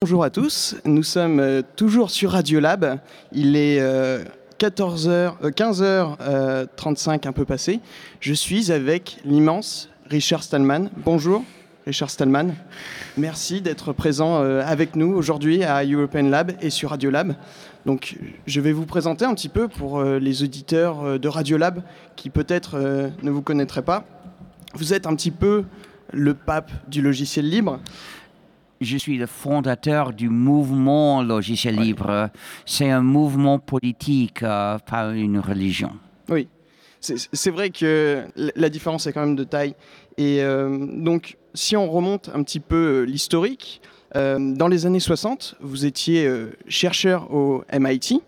Bonjour à tous, nous sommes euh, toujours sur Radiolab. Il est 14h, 15h35 un peu passé. Je suis avec l'immense Richard Stallman. Bonjour Richard Stallman. Merci d'être présent euh, avec nous aujourd'hui à European Lab et sur Radiolab. Donc, je vais vous présenter un petit peu pour euh, les auditeurs de Radiolab qui peut-être ne vous connaîtraient pas. Vous êtes un petit peu le pape du logiciel libre je suis le fondateur du mouvement logiciel libre. C'est un mouvement politique, euh, pas une religion. Oui, c'est vrai que la différence est quand même de taille. Et euh, donc, si on remonte un petit peu euh, l'historique, dans les années 60, vous étiez chercheur au MIT.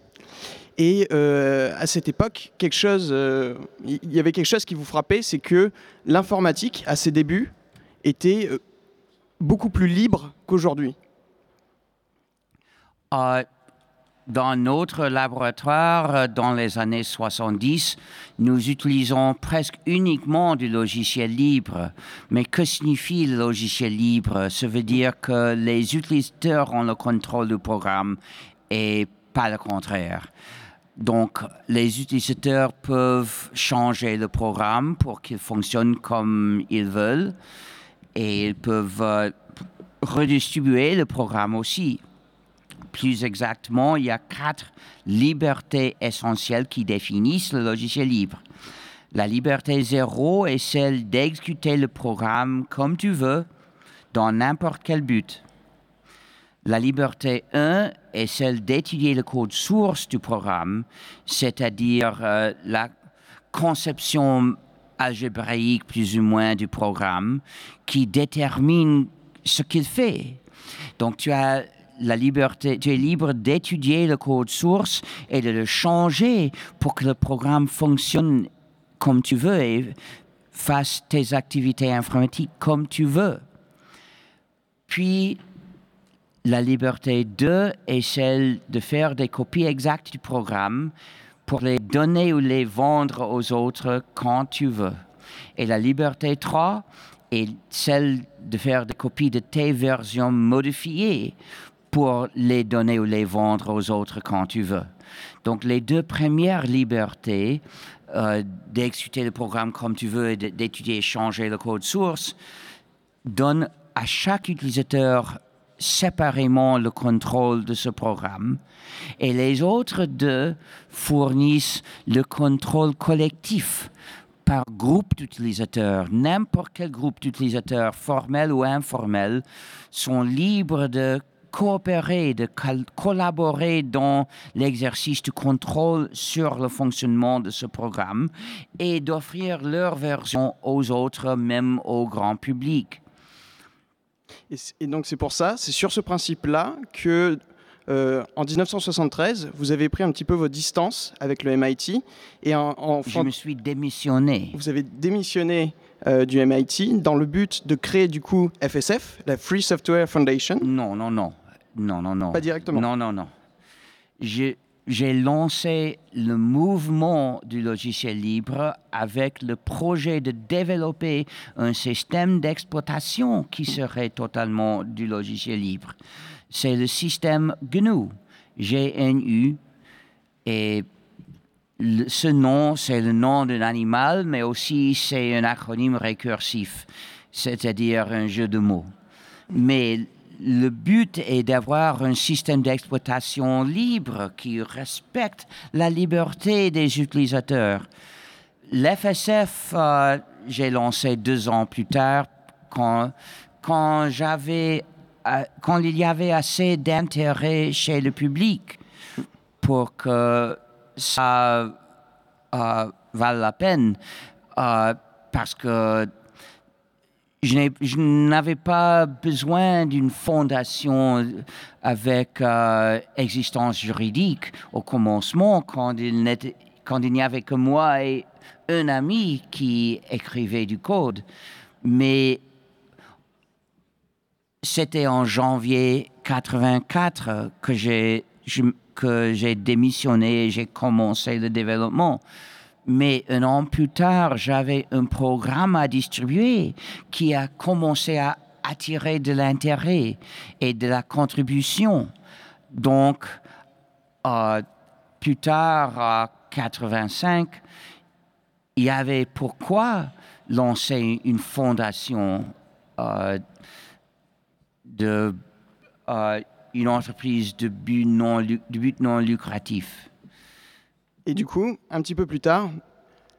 Et à cette époque, quelque chose, il y avait quelque chose qui vous frappait, c'est que l'informatique, à ses débuts, était beaucoup plus libre qu'aujourd'hui euh, Dans notre laboratoire, euh, dans les années 70, nous utilisons presque uniquement du logiciel libre. Mais que signifie le logiciel libre? Ça veut dire que les utilisateurs ont le contrôle du programme et pas le contraire. Donc, les utilisateurs peuvent changer le programme pour qu'il fonctionne comme ils veulent et ils peuvent euh, redistribuer le programme aussi. Plus exactement, il y a quatre libertés essentielles qui définissent le logiciel libre. La liberté zéro est celle d'exécuter le programme comme tu veux, dans n'importe quel but. La liberté 1 est celle d'étudier le code source du programme, c'est-à-dire euh, la conception algébraïque plus ou moins du programme qui détermine ce qu'il fait. Donc tu as la liberté, tu es libre d'étudier le code source et de le changer pour que le programme fonctionne comme tu veux et fasse tes activités informatiques comme tu veux. Puis, la liberté 2 est celle de faire des copies exactes du programme pour les donner ou les vendre aux autres quand tu veux. Et la liberté 3 est celle de faire des copies de tes versions modifiées pour les donner ou les vendre aux autres quand tu veux. Donc les deux premières libertés, euh, d'exécuter le programme comme tu veux et d'étudier et changer le code source, donnent à chaque utilisateur séparément le contrôle de ce programme et les autres deux fournissent le contrôle collectif par groupe d'utilisateurs. N'importe quel groupe d'utilisateurs, formel ou informel, sont libres de coopérer, de collaborer dans l'exercice du contrôle sur le fonctionnement de ce programme et d'offrir leur version aux autres, même au grand public. Et, donc c'est pour ça, c'est sur ce principe-là que euh, en 1973, vous avez pris un petit peu vos distances avec le MIT. Et en, Je me suis démissionné. Vous avez démissionné euh, du MIT dans le but de créer du coup FSF, la Free Software Foundation. Non, non, non. Non, non, non. Pas directement. Non, non, non. J'ai j'ai lancé le mouvement du logiciel libre avec le projet de développer un système d'exploitation qui serait totalement du logiciel libre. C'est le système GNU, GNU, et ce nom, c'est le nom d'un animal, mais aussi c'est un acronyme récursif, c'est-à-dire un jeu de mots. Mais le but est d'avoir un système d'exploitation libre qui respecte la liberté des utilisateurs. L'FSF, euh, j'ai lancé deux ans plus tard quand, euh, quand il y avait assez d'intérêt chez le public pour que ça euh, la peine. parce que je n'avais pas besoin d'une fondation avec euh, existence juridique au commencement, quand il, n'y avait que moi et un ami qui écrivait du code. Mais c'était en janvier 84 que j'ai que j'ai démissionné et j'ai commencé le développement. Mais un an plus tard, j'avais un programme à distribuer qui a commencé à attirer de l'intérêt et de la contribution. Donc, euh, plus tard, en 85, il y avait pourquoi lancer une fondation euh, euh, une entreprise de but non lucratif. Et du coup, un petit peu plus tard,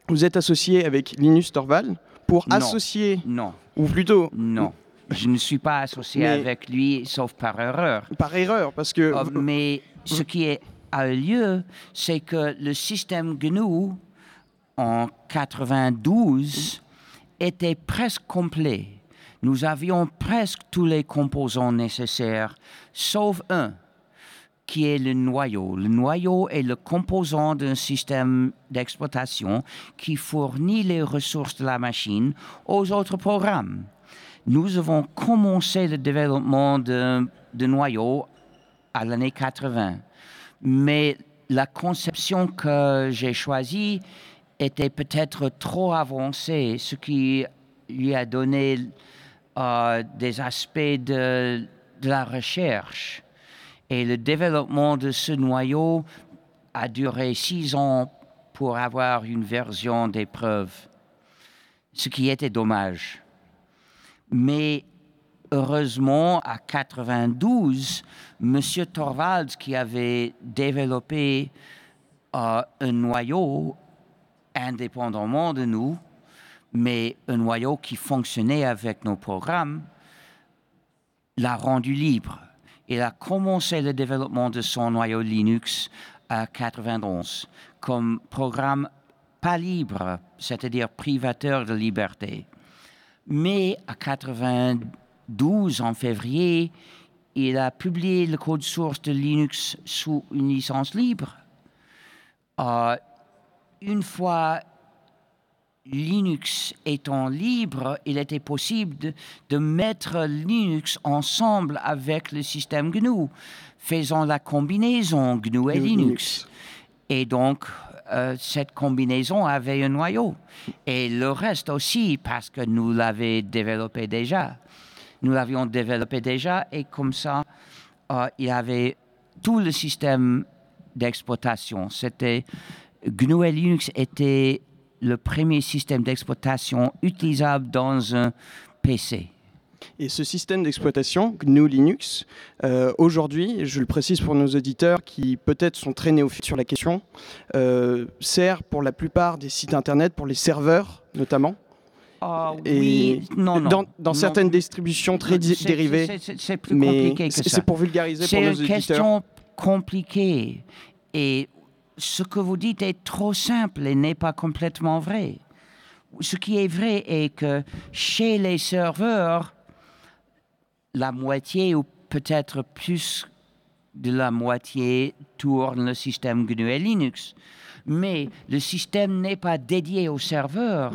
vous êtes associé avec Linus Torvald pour Non. associer, Non, ou plutôt non. Je ne suis pas associé Mais- avec lui, sauf par erreur. par erreur, parce que Euh, mais ce qui est- a eu lieu, c'est que le système GNU en 92 était presque complet. Nous avions presque tous les composants nécessaires, sauf un, qui est le noyau. Le noyau est le composant d'un système d'exploitation qui fournit les ressources de la machine aux autres programmes. Nous avons commencé le développement de, de noyau à l'année 80. Mais la conception que j'ai choisie était peut-être trop avancée, ce qui lui a donné euh, des aspects de, de la recherche. Et le développement de ce noyau a duré six ans pour avoir une version d'épreuve, ce qui était dommage. Mais heureusement, à 92, M. Torvalds, qui avait développé euh, un noyau indépendamment de nous, mais un noyau qui fonctionnait avec nos programmes, l'a rendu libre. Il a commencé le développement de son noyau Linux à 91 comme programme pas libre, c'est-à-dire privateur de liberté. Mais à 92, en février, il a publié le code source de Linux sous une licence libre. Euh, une fois Linux étant libre, il était possible de, de mettre Linux ensemble avec le système GNU, faisant la combinaison GNU et Linux. Et donc, euh, cette combinaison avait un noyau. Et le reste aussi, parce que nous l'avions développé déjà. Nous l'avions développé déjà, et comme ça, euh, il y avait tout le système d'exploitation. C'était GNU et Linux était le premier système d'exploitation utilisable dans un PC. Et ce système d'exploitation, GNU Linux, euh, aujourd'hui, je le précise pour nos auditeurs qui peut-être sont très néophytes sur la question, euh, sert pour la plupart des sites internet, pour les serveurs notamment. Ah Et oui, non, non. Dans, dans Non. certaines distributions très C'est- dérivées. c'est- c'est- C'est plus Mais compliqué que c'est ça. c'est pour vulgariser pour C'est nos une auditeurs. question compliquée. Et ce que vous dites est trop simple et n'est pas complètement vrai. Ce qui est vrai est que chez les serveurs, la moitié ou peut-être plus de la moitié tourne le système GNU et Linux. Mais le système n'est pas dédié au serveur.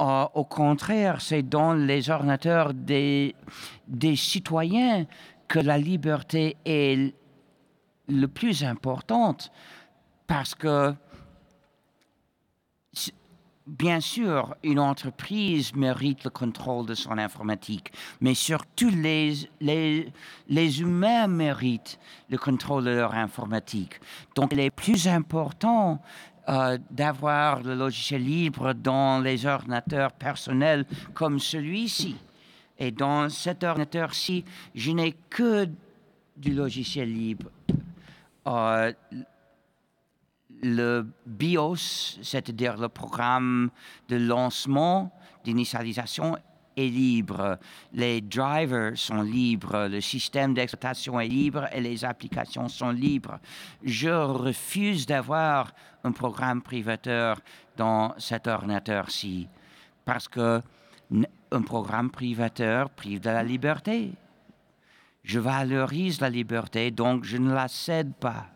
Euh, au contraire, c'est dans les ordinateurs des, des citoyens que la liberté est le plus importante parce que Bien sûr, une entreprise mérite le contrôle de son informatique, mais surtout les, les, les humains méritent le contrôle de leur informatique. Donc, il est plus important euh, d'avoir le logiciel libre dans les ordinateurs personnels comme celui-ci. Et dans cet ordinateur-ci, je n'ai que du logiciel libre. Euh, le BIOS, c'est-à-dire le programme de lancement, d'initialisation, est libre. Les drivers sont libres, le système d'exploitation est libre et les applications sont libres. Je refuse d'avoir un programme privateur dans cet ordinateur-ci parce que un programme privateur prive de la liberté. Je valorise la liberté, donc je ne la cède pas.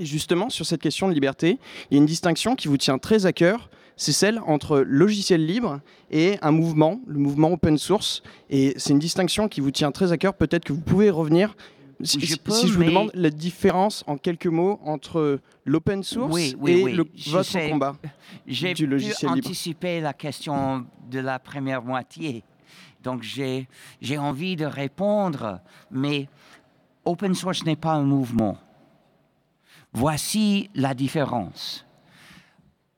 Et justement, sur cette question de liberté, il y a une distinction qui vous tient très à cœur, c'est celle entre logiciel libre et un mouvement, le mouvement open source. Et c'est une distinction qui vous tient très à cœur. Peut-être que vous pouvez revenir. Si, Je si- peux, si je vous mais- demande la différence en quelques mots entre l'open source Oui, oui, et oui, le- votre sais. combat. J'ai du logiciel libre. anticiper la question de la première moitié. Donc j'ai envie de répondre, mais open source n'est pas un mouvement. Voici la différence.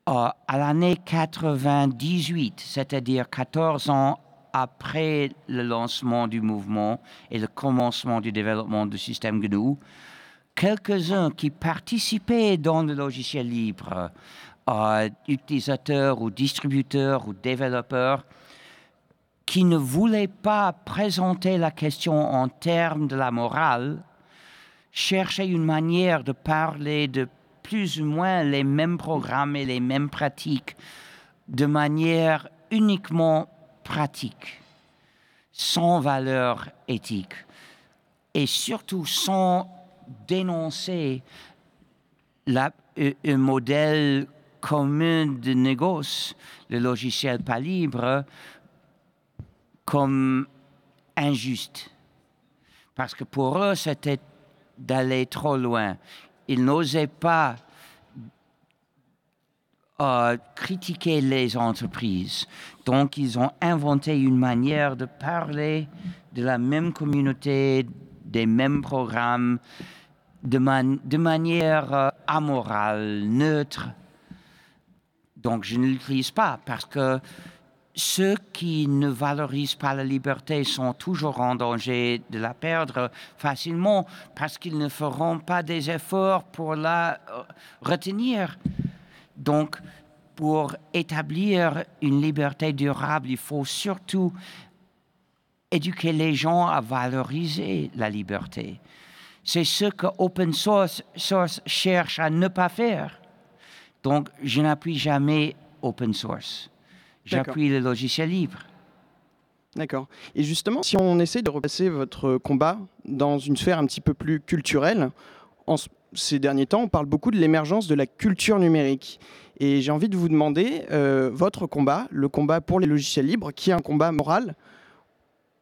Euh, à l'année 98, c'est-à-dire 14 ans après le lancement du mouvement et le commencement du développement du système GNU, quelques-uns qui participaient dans le logiciel libre, euh, utilisateurs ou distributeurs ou développeurs, qui ne voulaient pas présenter la question en termes de la morale, cherchaient une manière de parler de plus ou moins les mêmes programmes et les mêmes pratiques de manière uniquement pratique, sans valeur éthique et surtout sans dénoncer la, euh, un modèle commun de négoce, le logiciel pas libre, comme injuste. Parce que pour eux, c'était d'aller trop loin. Ils n'osaient pas euh, critiquer les entreprises. Donc, ils ont inventé une manière de parler de la même communauté, des mêmes programmes, de, de manière euh, amorale, neutre. Donc, je ne l'utilise pas parce que ceux qui ne valorisent pas la liberté sont toujours en danger de la perdre facilement parce qu'ils ne feront pas des efforts pour la euh, retenir. Donc, pour établir une liberté durable, il faut surtout éduquer les gens à valoriser la liberté. C'est ce que Open source, source cherche à ne pas faire. Donc, je n'appuie jamais Open Source. J'appuie le logiciel libre. D'accord. Et justement, si on essaie de repasser votre combat dans une sphère un petit peu plus culturelle, en ces derniers temps, on parle beaucoup de l'émergence de la culture numérique. Et j'ai envie de vous demander, euh, votre combat, le combat pour les logiciels libres, qui est un combat moral,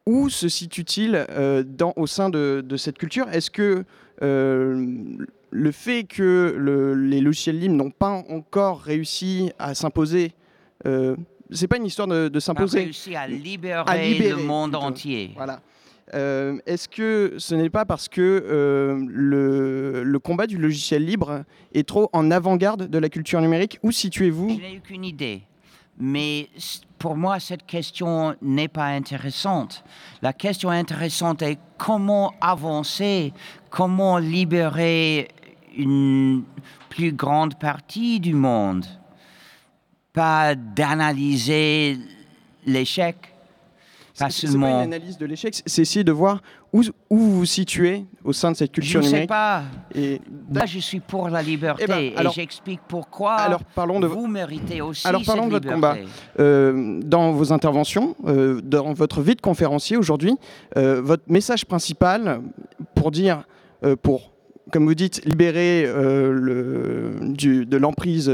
où se situe-t-il euh, au sein de, cette culture? Est-ce que euh, le fait que les logiciels libres n'ont pas encore réussi à s'imposer c'est pas une histoire de, s'imposer. réussi à libérer, le monde entier. Voilà. Euh, est-ce que ce n'est pas parce que euh, le, combat du logiciel libre est trop en avant-garde de la culture numérique? Où situez-vous? Je n'ai aucune idée. Mais pour moi, cette question n'est pas intéressante. La question intéressante est comment avancer, comment libérer une plus grande partie du monde pas d'analyser l'échec. Pas seulement. Pas une analyse de l'échec, c'est essayer de voir où, où, vous vous situez au sein de cette culture numérique. Je ne sais pas. Et Là, je suis pour la liberté eh ben, et j'explique pourquoi alors, parlons de, vous méritez aussi alors, parlons de votre combat. Euh, dans vos interventions, euh, dans votre vie de conférencier aujourd'hui, euh, votre message principal pour dire, pour, comme vous dites, libérer le, du, de l'emprise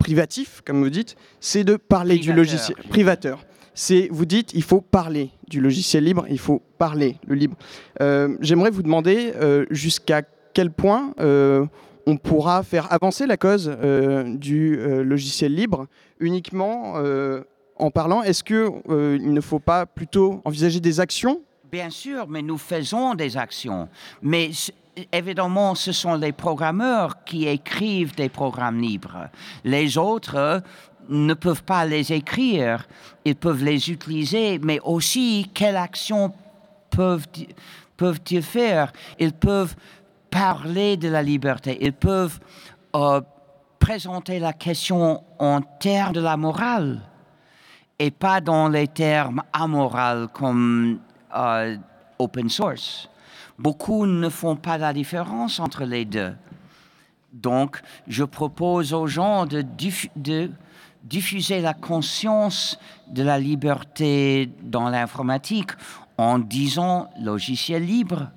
privatif, comme vous dites, c'est de parler du logiciel privateur. C'est, vous dites, il faut parler du logiciel libre, il faut parler le libre. Euh, j'aimerais vous demander euh, jusqu'à quel point euh, on pourra faire avancer la cause du logiciel libre uniquement en parlant. Est-ce qu'il ne faut pas plutôt envisager des actions? Bien sûr, mais nous faisons des actions. Mais évidemment, ce sont les programmeurs qui écrivent des programmes libres. Les autres euh, ne peuvent pas les écrire, ils peuvent les utiliser, mais aussi quelles actions peuvent-ils peuvent faire? Ils peuvent parler de la liberté, ils peuvent euh, présenter la question en termes de la morale et pas dans les termes amoraux comme euh, open source. Beaucoup ne font pas la différence entre les deux. Donc, je propose aux gens de, diffuser la conscience de la liberté dans l'informatique en disant logiciel libre.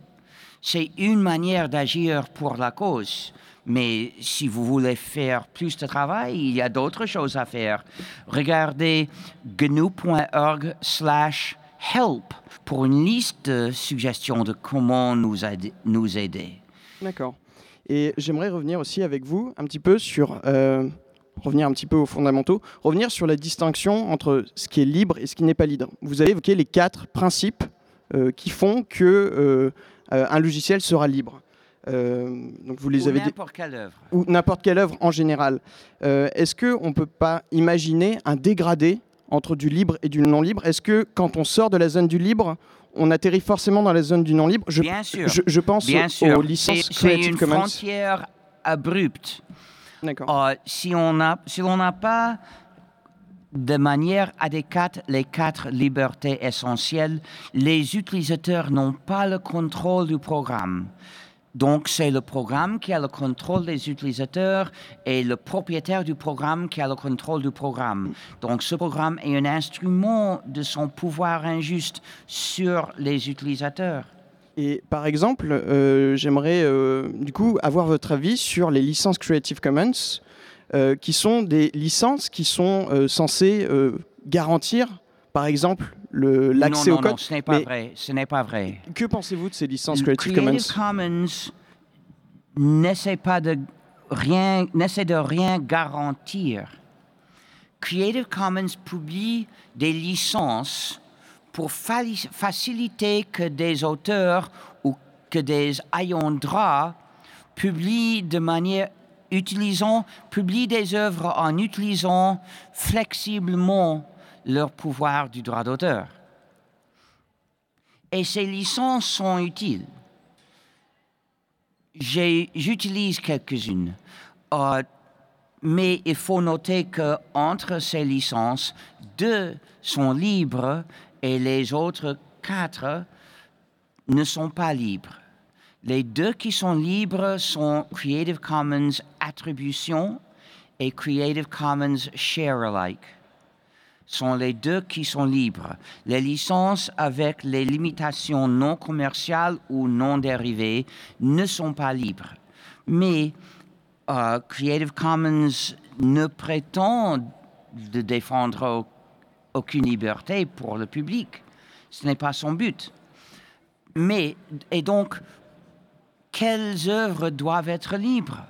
C'est une manière d'agir pour la cause. Mais si vous voulez faire plus de travail, il y a d'autres choses à faire. Regardez gnu.org slash help pour une liste de suggestions de comment nous, aider. Nous aider. D'accord. Et j'aimerais revenir aussi avec vous un petit peu sur, euh, revenir un petit peu aux fondamentaux, revenir sur la distinction entre ce qui est libre et ce qui n'est pas libre. Vous avez évoqué les quatre principes qui font que un logiciel sera libre. donc vous les ou avez n'importe quelle œuvre. Ou n'importe quelle œuvre en général. Est-ce qu'on ne peut pas imaginer un dégradé entre du libre et du non libre Est-ce que quand on sort de la zone du libre, on atterrit forcément dans la zone du non libre je, Bien sûr. Je, pense aux, licences Creative Commons. C'est une frontière abrupte. D'accord. Euh, si on n'a si pas de manière adéquate les quatre libertés essentielles, les utilisateurs n'ont pas le contrôle du programme. Donc, c'est le programme qui a le contrôle des utilisateurs et le propriétaire du programme qui a le contrôle du programme. Donc, ce programme est un instrument de son pouvoir injuste sur les utilisateurs. Et par exemple, euh, j'aimerais euh, du coup avoir votre avis sur les licences Creative Commons, euh, qui sont des licences qui sont censées garantir, par exemple, l'accès au code. Non, ce n'est pas vrai. Ce n'est pas vrai. Que pensez-vous de ces licences Creative, Commons Creative Commons n'essaie pas de rien, n'essaie de rien garantir. Creative Commons publie des licences pour faciliter que des auteurs ou que des ayants droit publient de manière utilisant, publient des œuvres en utilisant flexiblement leur pouvoir du droit d'auteur. Et ces licences sont utiles. J'utilise quelques-unes. Euh, mais il faut noter qu'entre ces licences, deux sont libres et les autres quatre ne sont pas libres. Les deux qui sont libres sont Creative Commons Attribution et Creative Commons Share Alike sont les deux qui sont libres. Les licences avec les limitations non commerciales ou non dérivées ne sont pas libres. Mais euh, Creative Commons ne prétend de défendre aucune liberté pour le public. Ce n'est pas son but. Mais, et donc, quelles œuvres doivent être libres?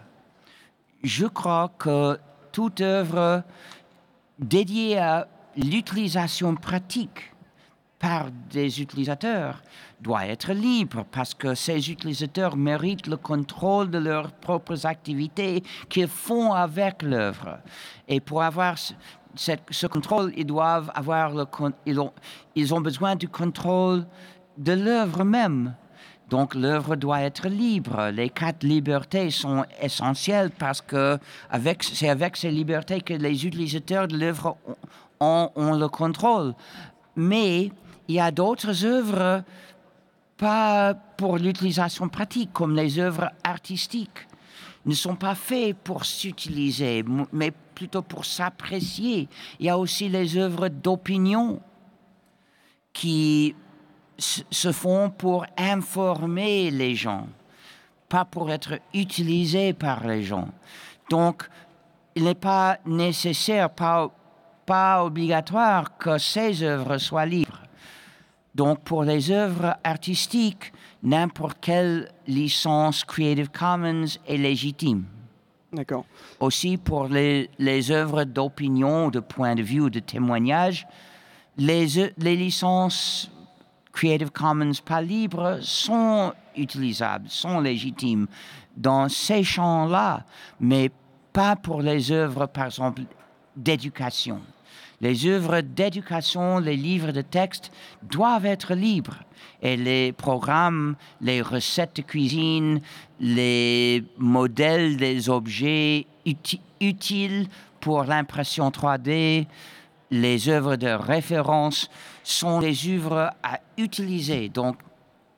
Je crois que toute œuvre dédiée à l'utilisation pratique par des utilisateurs doit être libre parce que ces utilisateurs méritent le contrôle de leurs propres activités qu'ils font avec l'œuvre. Et pour avoir ce, contrôle, ils doivent avoir ils ont, ils ont besoin du contrôle de l'œuvre même. Donc l'œuvre doit être libre. Les quatre libertés sont essentielles parce que c'est avec ces libertés que les utilisateurs de l'œuvre on, le contrôle. Mais il y a d'autres œuvres, pas pour l'utilisation pratique, comme les œuvres artistiques, ne sont pas faites pour s'utiliser, mais plutôt pour s'apprécier. Il y a aussi les œuvres d'opinion qui se font pour informer les gens, pas pour être utilisées par les gens. Donc, il n'est pas nécessaire, pas pas obligatoire que ces œuvres soient libres. Donc pour les œuvres artistiques, n'importe quelle licence Creative Commons est légitime. D'accord. Aussi pour les, les œuvres d'opinion, de point de vue de témoignage, les, les licences Creative Commons pas libres sont utilisables, sont légitimes dans ces champs-là, mais pas pour les œuvres, par exemple, d'éducation. Les œuvres d'éducation, les livres de texte doivent être libres. Et les programmes, les recettes de cuisine, les modèles des objets utiles pour l'impression 3D, les œuvres de référence sont des œuvres à utiliser, donc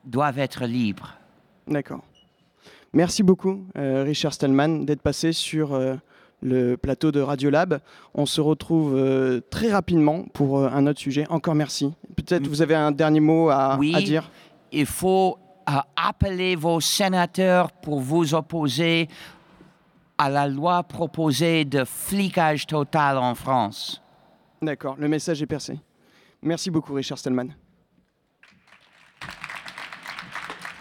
doivent être libres. D'accord. Merci beaucoup, euh, Richard Stallman, d'être passé sur euh, le plateau de Radiolab. On se retrouve euh, très rapidement pour euh, un autre sujet. Encore merci. Peut-être vous avez un dernier mot à, oui, à dire Il faut euh, appeler vos sénateurs pour vous opposer à la loi proposée de flicage total en France. D'accord, le message est percé. Merci beaucoup, Richard Stallman.